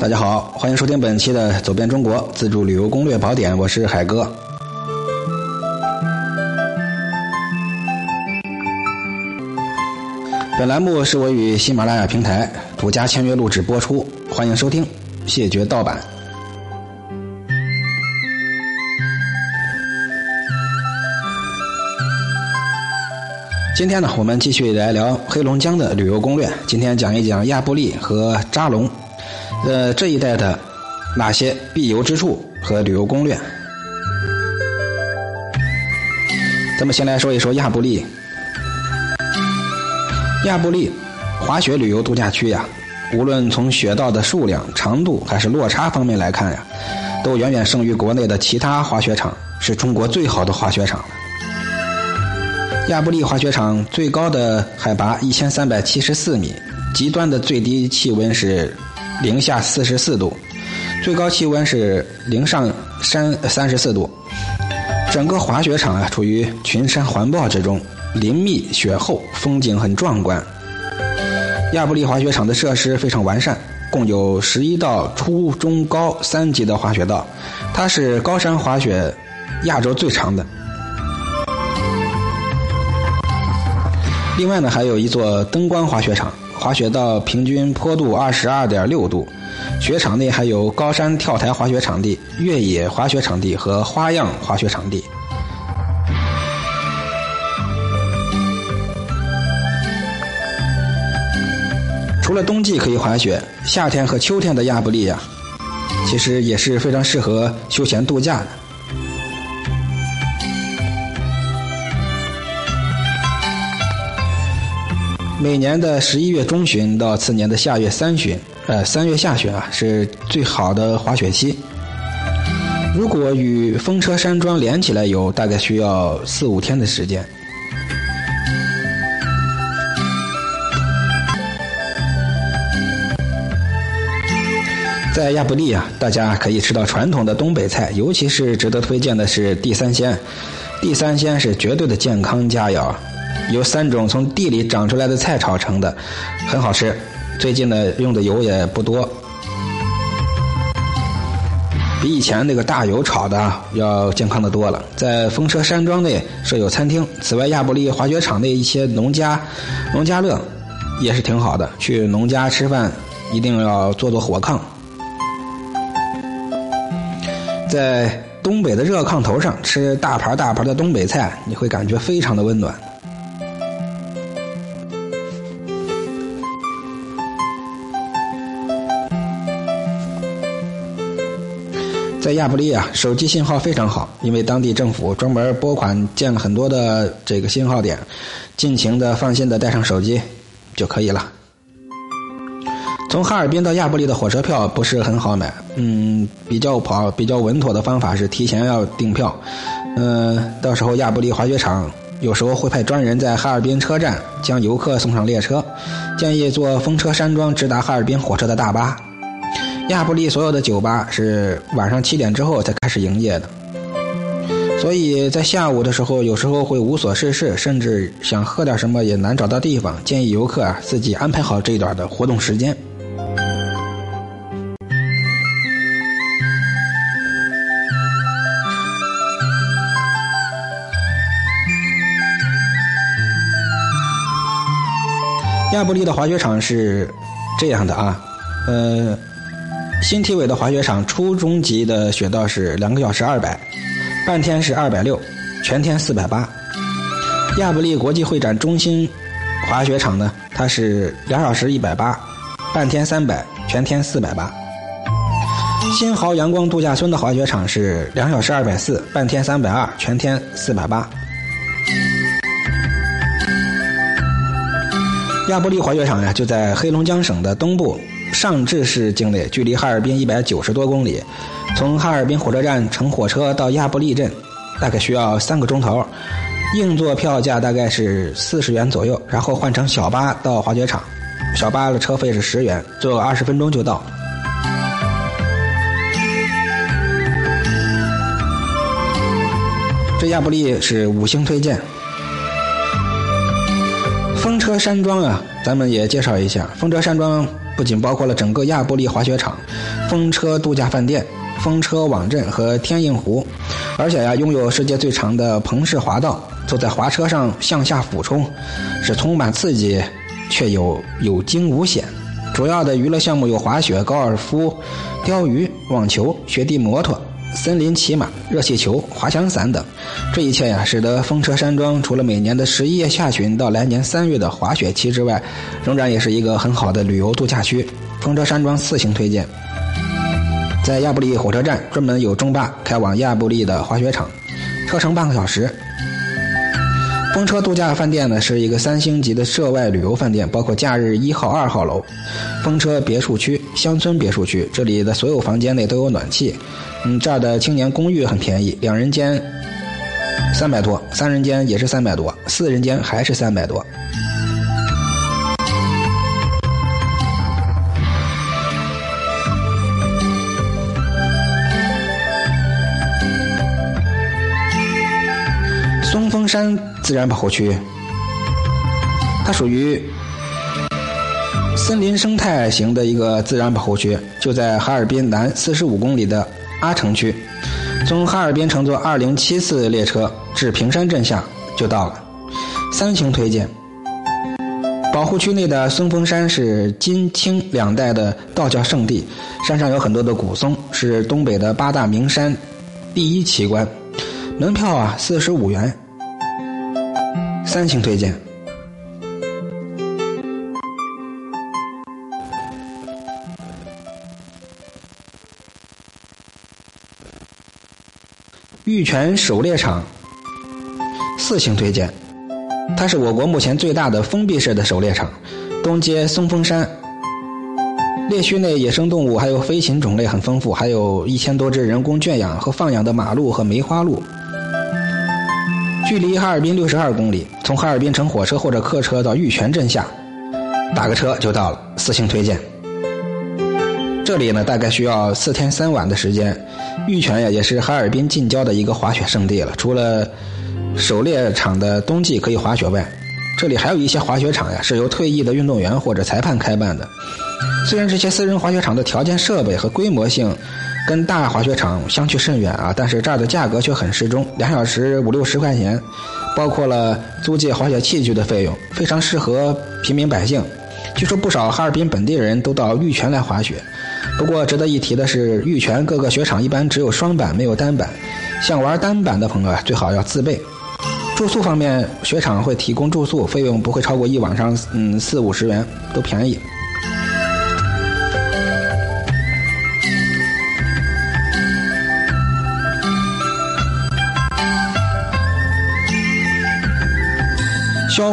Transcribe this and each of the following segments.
大家好，欢迎收听本期的《走遍中国自助旅游攻略宝典》，我是海哥。本栏目是我与喜马拉雅平台独家签约录制播出，欢迎收听，谢绝盗版。今天呢，我们继续来聊黑龙江的旅游攻略。今天讲一讲亚布力和扎龙，呃，这一带的哪些必游之处和旅游攻略。咱们先来说一说亚布力。亚布力滑雪旅游度假区呀，无论从雪道的数量、长度还是落差方面来看呀，都远远胜于国内的其他滑雪场，是中国最好的滑雪场。亚布力滑雪场最高的海拔一千三百七十四米，极端的最低气温是零下四十四度，最高气温是零上三三十四度。整个滑雪场啊，处于群山环抱之中，林密雪厚，风景很壮观。亚布力滑雪场的设施非常完善，共有十一道初中高三级的滑雪道，它是高山滑雪亚洲最长的。另外呢，还有一座灯光滑雪场，滑雪道平均坡度二十二点六度，雪场内还有高山跳台滑雪场地、越野滑雪场地和花样滑雪场地。除了冬季可以滑雪，夏天和秋天的亚布力呀，其实也是非常适合休闲度假的。每年的十一月中旬到次年的下月三旬，呃，三月下旬啊，是最好的滑雪期。如果与风车山庄连起来游，大概需要四五天的时间。在亚布力啊，大家可以吃到传统的东北菜，尤其是值得推荐的是地三鲜。地三鲜是绝对的健康佳肴。由三种从地里长出来的菜炒成的，很好吃。最近呢，用的油也不多，比以前那个大油炒的要健康的多了。在风车山庄内设有餐厅，此外亚布力滑雪场内一些农家农家乐也是挺好的。去农家吃饭一定要坐坐火炕，在东北的热炕头上吃大盘大盘的东北菜，你会感觉非常的温暖。在亚布力啊，手机信号非常好，因为当地政府专门拨款建了很多的这个信号点，尽情的、放心的带上手机就可以了。从哈尔滨到亚布力的火车票不是很好买，嗯，比较跑、比较稳妥的方法是提前要订票。嗯，到时候亚布力滑雪场有时候会派专人在哈尔滨车站将游客送上列车，建议坐风车山庄直达哈尔滨火车的大巴。亚布力所有的酒吧是晚上七点之后才开始营业的，所以在下午的时候，有时候会无所事事，甚至想喝点什么也难找到地方。建议游客啊自己安排好这一段的活动时间。亚布力的滑雪场是这样的啊，呃。新体委的滑雪场初中级的雪道是两个小时二百，半天是二百六，全天四百八。亚布力国际会展中心滑雪场呢，它是两小时一百八，半天三百，全天四百八。新濠阳光度假村的滑雪场是两小时二百四，半天三百二，全天四百八。亚布力滑雪场呀，就在黑龙江省的东部。上志市境内，距离哈尔滨一百九十多公里。从哈尔滨火车站乘火车到亚布力镇，大概需要三个钟头。硬座票价大概是四十元左右，然后换成小巴到滑雪场，小巴的车费是十元，坐二十分钟就到。这亚布力是五星推荐。风车山庄啊，咱们也介绍一下。风车山庄不仅包括了整个亚布力滑雪场、风车度假饭店、风车网镇和天印湖，而且呀，拥有世界最长的棚式滑道。坐在滑车上向下俯冲，是充满刺激，却有有惊无险。主要的娱乐项目有滑雪、高尔夫、钓鱼、网球、雪地摩托。森林骑马、热气球、滑翔伞等，这一切呀，使得风车山庄除了每年的十一月下旬到来年三月的滑雪期之外，仍然也是一个很好的旅游度假区。风车山庄四星推荐，在亚布力火车站专门有中巴开往亚布力的滑雪场，车程半个小时。风车度假饭店呢是一个三星级的涉外旅游饭店，包括假日一号、二号楼、风车别墅区、乡村别墅区，这里的所有房间内都有暖气。嗯，这儿的青年公寓很便宜，两人间三百多，三人间也是三百多，四人间还是三百多。山自然保护区，它属于森林生态型的一个自然保护区，就在哈尔滨南四十五公里的阿城区。从哈尔滨乘坐二零七次列车至平山镇下就到了，三星推荐。保护区内的松峰山是金清两代的道教圣地，山上有很多的古松，是东北的八大名山第一奇观。门票啊四十五元。三星推荐。玉泉狩猎场，四星推荐。它是我国目前最大的封闭式的狩猎场，东接松峰山。猎区内野生动物还有飞禽种类很丰富，还有一千多只人工圈养和放养的马鹿和梅花鹿。距离哈尔滨六十二公里，从哈尔滨乘火车或者客车到玉泉镇下，打个车就到了。四星推荐。这里呢，大概需要四天三晚的时间。玉泉呀，也是哈尔滨近郊的一个滑雪胜地了。除了狩猎场的冬季可以滑雪外，这里还有一些滑雪场呀，是由退役的运动员或者裁判开办的。虽然这些私人滑雪场的条件、设备和规模性。跟大滑雪场相去甚远啊，但是这儿的价格却很适中，两小时五六十块钱，包括了租借滑雪器具的费用，非常适合平民百姓。据说不少哈尔滨本地人都到玉泉来滑雪。不过值得一提的是，玉泉各个雪场一般只有双板没有单板，想玩单板的朋友啊，最好要自备。住宿方面，雪场会提供住宿，费用不会超过一晚上嗯四五十元，都便宜。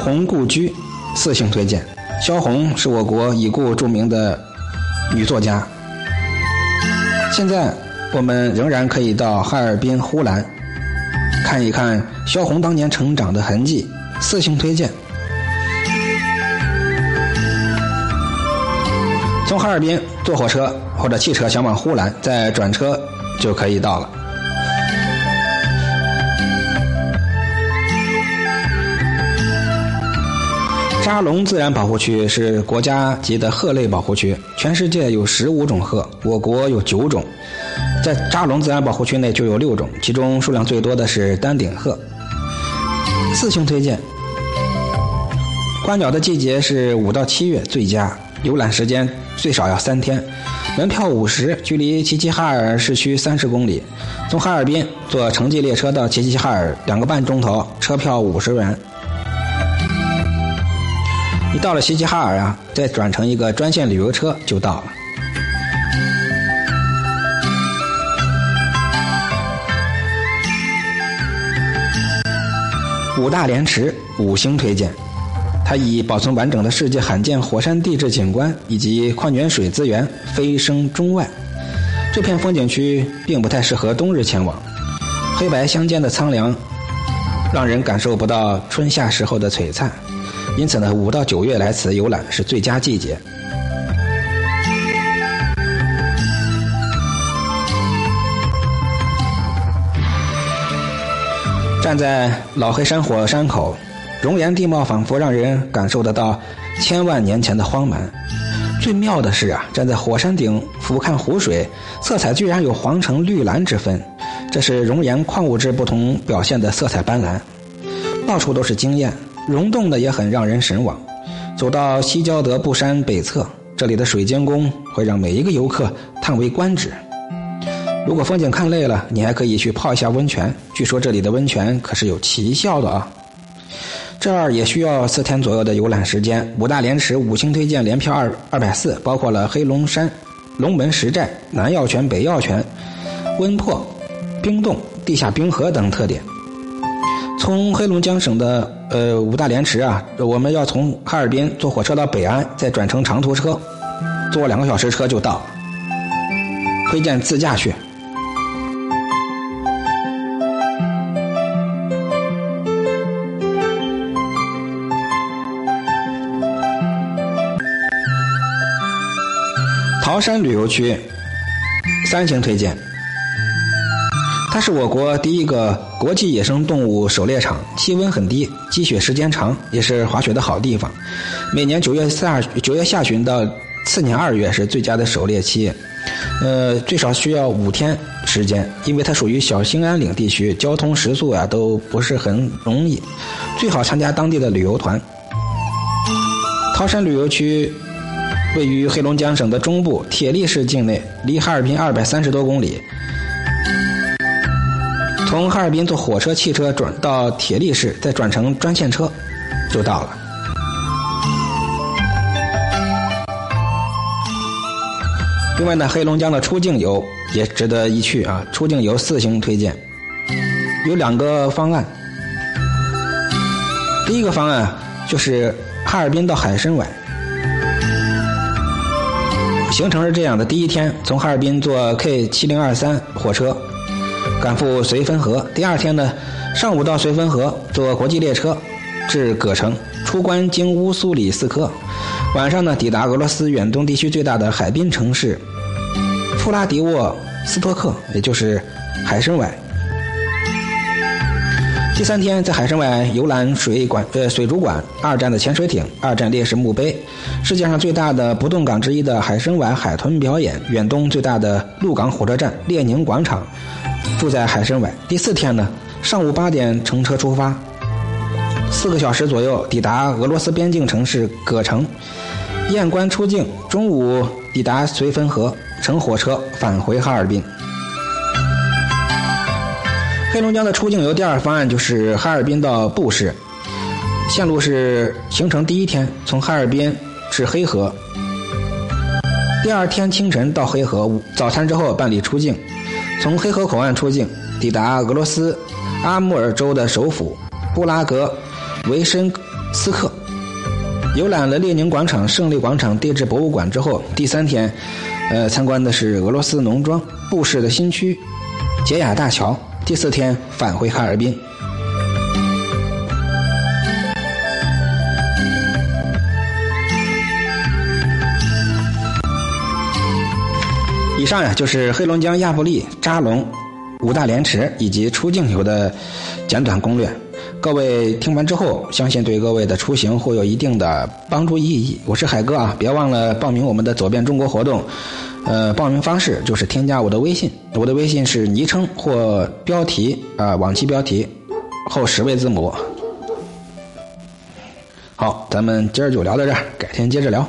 红故居，四星推荐。萧红是我国已故著名的女作家。现在我们仍然可以到哈尔滨呼兰看一看萧红当年成长的痕迹，四星推荐。从哈尔滨坐火车或者汽车前往呼兰，再转车就可以到了。扎龙自然保护区是国家级的鹤类保护区，全世界有十五种鹤，我国有九种，在扎龙自然保护区内就有六种，其中数量最多的是丹顶鹤。四星推荐。观鸟的季节是五到七月最佳，游览时间最少要三天，门票五十，距离齐齐哈尔市区三十公里，从哈尔滨坐城际列车到齐齐哈尔两个半钟头，车票五十元。你到了齐齐哈尔啊，再转乘一个专线旅游车就到了。五大连池五星推荐，它以保存完整的世界罕见火山地质景观以及矿泉水资源飞升中外。这片风景区并不太适合冬日前往，黑白相间的苍凉，让人感受不到春夏时候的璀璨。因此呢，五到九月来此游览是最佳季节。站在老黑山火山口，熔岩地貌仿佛让人感受得到千万年前的荒蛮。最妙的是啊，站在火山顶俯瞰湖水，色彩居然有黄橙绿蓝之分，这是熔岩矿物质不同表现的色彩斑斓，到处都是惊艳，溶洞的也很让人神往。走到西郊德布山北侧，这里的水晶宫会让每一个游客叹为观止。如果风景看累了，你还可以去泡一下温泉，据说这里的温泉可是有奇效的啊。这儿也需要四天左右的游览时间。五大连池五星推荐，连票二二百四，包括了黑龙山、龙门石寨、南药泉、北药泉、温瀑、冰洞、地下冰河等特点。从黑龙江省的呃五大连池啊，我们要从哈尔滨坐火车到北安，再转乘长途车，坐两个小时车就到。推荐自驾去。桃山旅游区三星推荐，它是我国第一个国际野生动物狩猎场，气温很低，积雪时间长，也是滑雪的好地方。每年九月下九月下旬到次年二月是最佳的狩猎期，呃，最少需要五天时间，因为它属于小兴安岭地区，交通食宿啊都不是很容易，最好参加当地的旅游团。桃山旅游区。位于黑龙江省的中部铁力市境内，离哈尔滨二百三十多公里。从哈尔滨坐火车、汽车转到铁力市，再转乘专线车，就到了。另外呢，黑龙江的出境游也值得一去啊！出境游四星推荐，有两个方案。第一个方案就是哈尔滨到海参崴。行程是这样的：第一天从哈尔滨坐 K 七零二三火车赶赴绥芬河；第二天呢，上午到绥芬河坐国际列车至葛城，出关经乌苏里斯克；晚上呢，抵达俄罗斯远东地区最大的海滨城市弗拉迪沃斯托克，也就是海参崴。第三天在海参崴游览水管呃水族馆、二战的潜水艇、二战烈士墓碑、世界上最大的不动港之一的海参崴海豚表演、远东最大的陆港火车站列宁广场，住在海参崴。第四天呢，上午八点乘车出发，四个小时左右抵达俄罗斯边境城市葛城，验关出境，中午抵达绥芬河，乘火车返回哈尔滨。黑龙江的出境游第二方案就是哈尔滨到布市，线路是行程第一天从哈尔滨至黑河，第二天清晨到黑河，早餐之后办理出境，从黑河口岸出境，抵达俄罗斯阿穆尔州的首府布拉格维申斯克，游览了列宁广场、胜利广场地质博物馆之后，第三天，呃，参观的是俄罗斯农庄布市的新区杰雅大桥。第四天返回哈尔滨。以上呀，就是黑龙江亚布力、扎龙、五大连池以及出境游的简短攻略。各位听完之后，相信对各位的出行会有一定的帮助意义。我是海哥啊，别忘了报名我们的“走遍中国”活动。呃，报名方式就是添加我的微信，我的微信是昵称或标题啊，往期标题后十位字母。好，咱们今儿就聊到这儿，改天接着聊。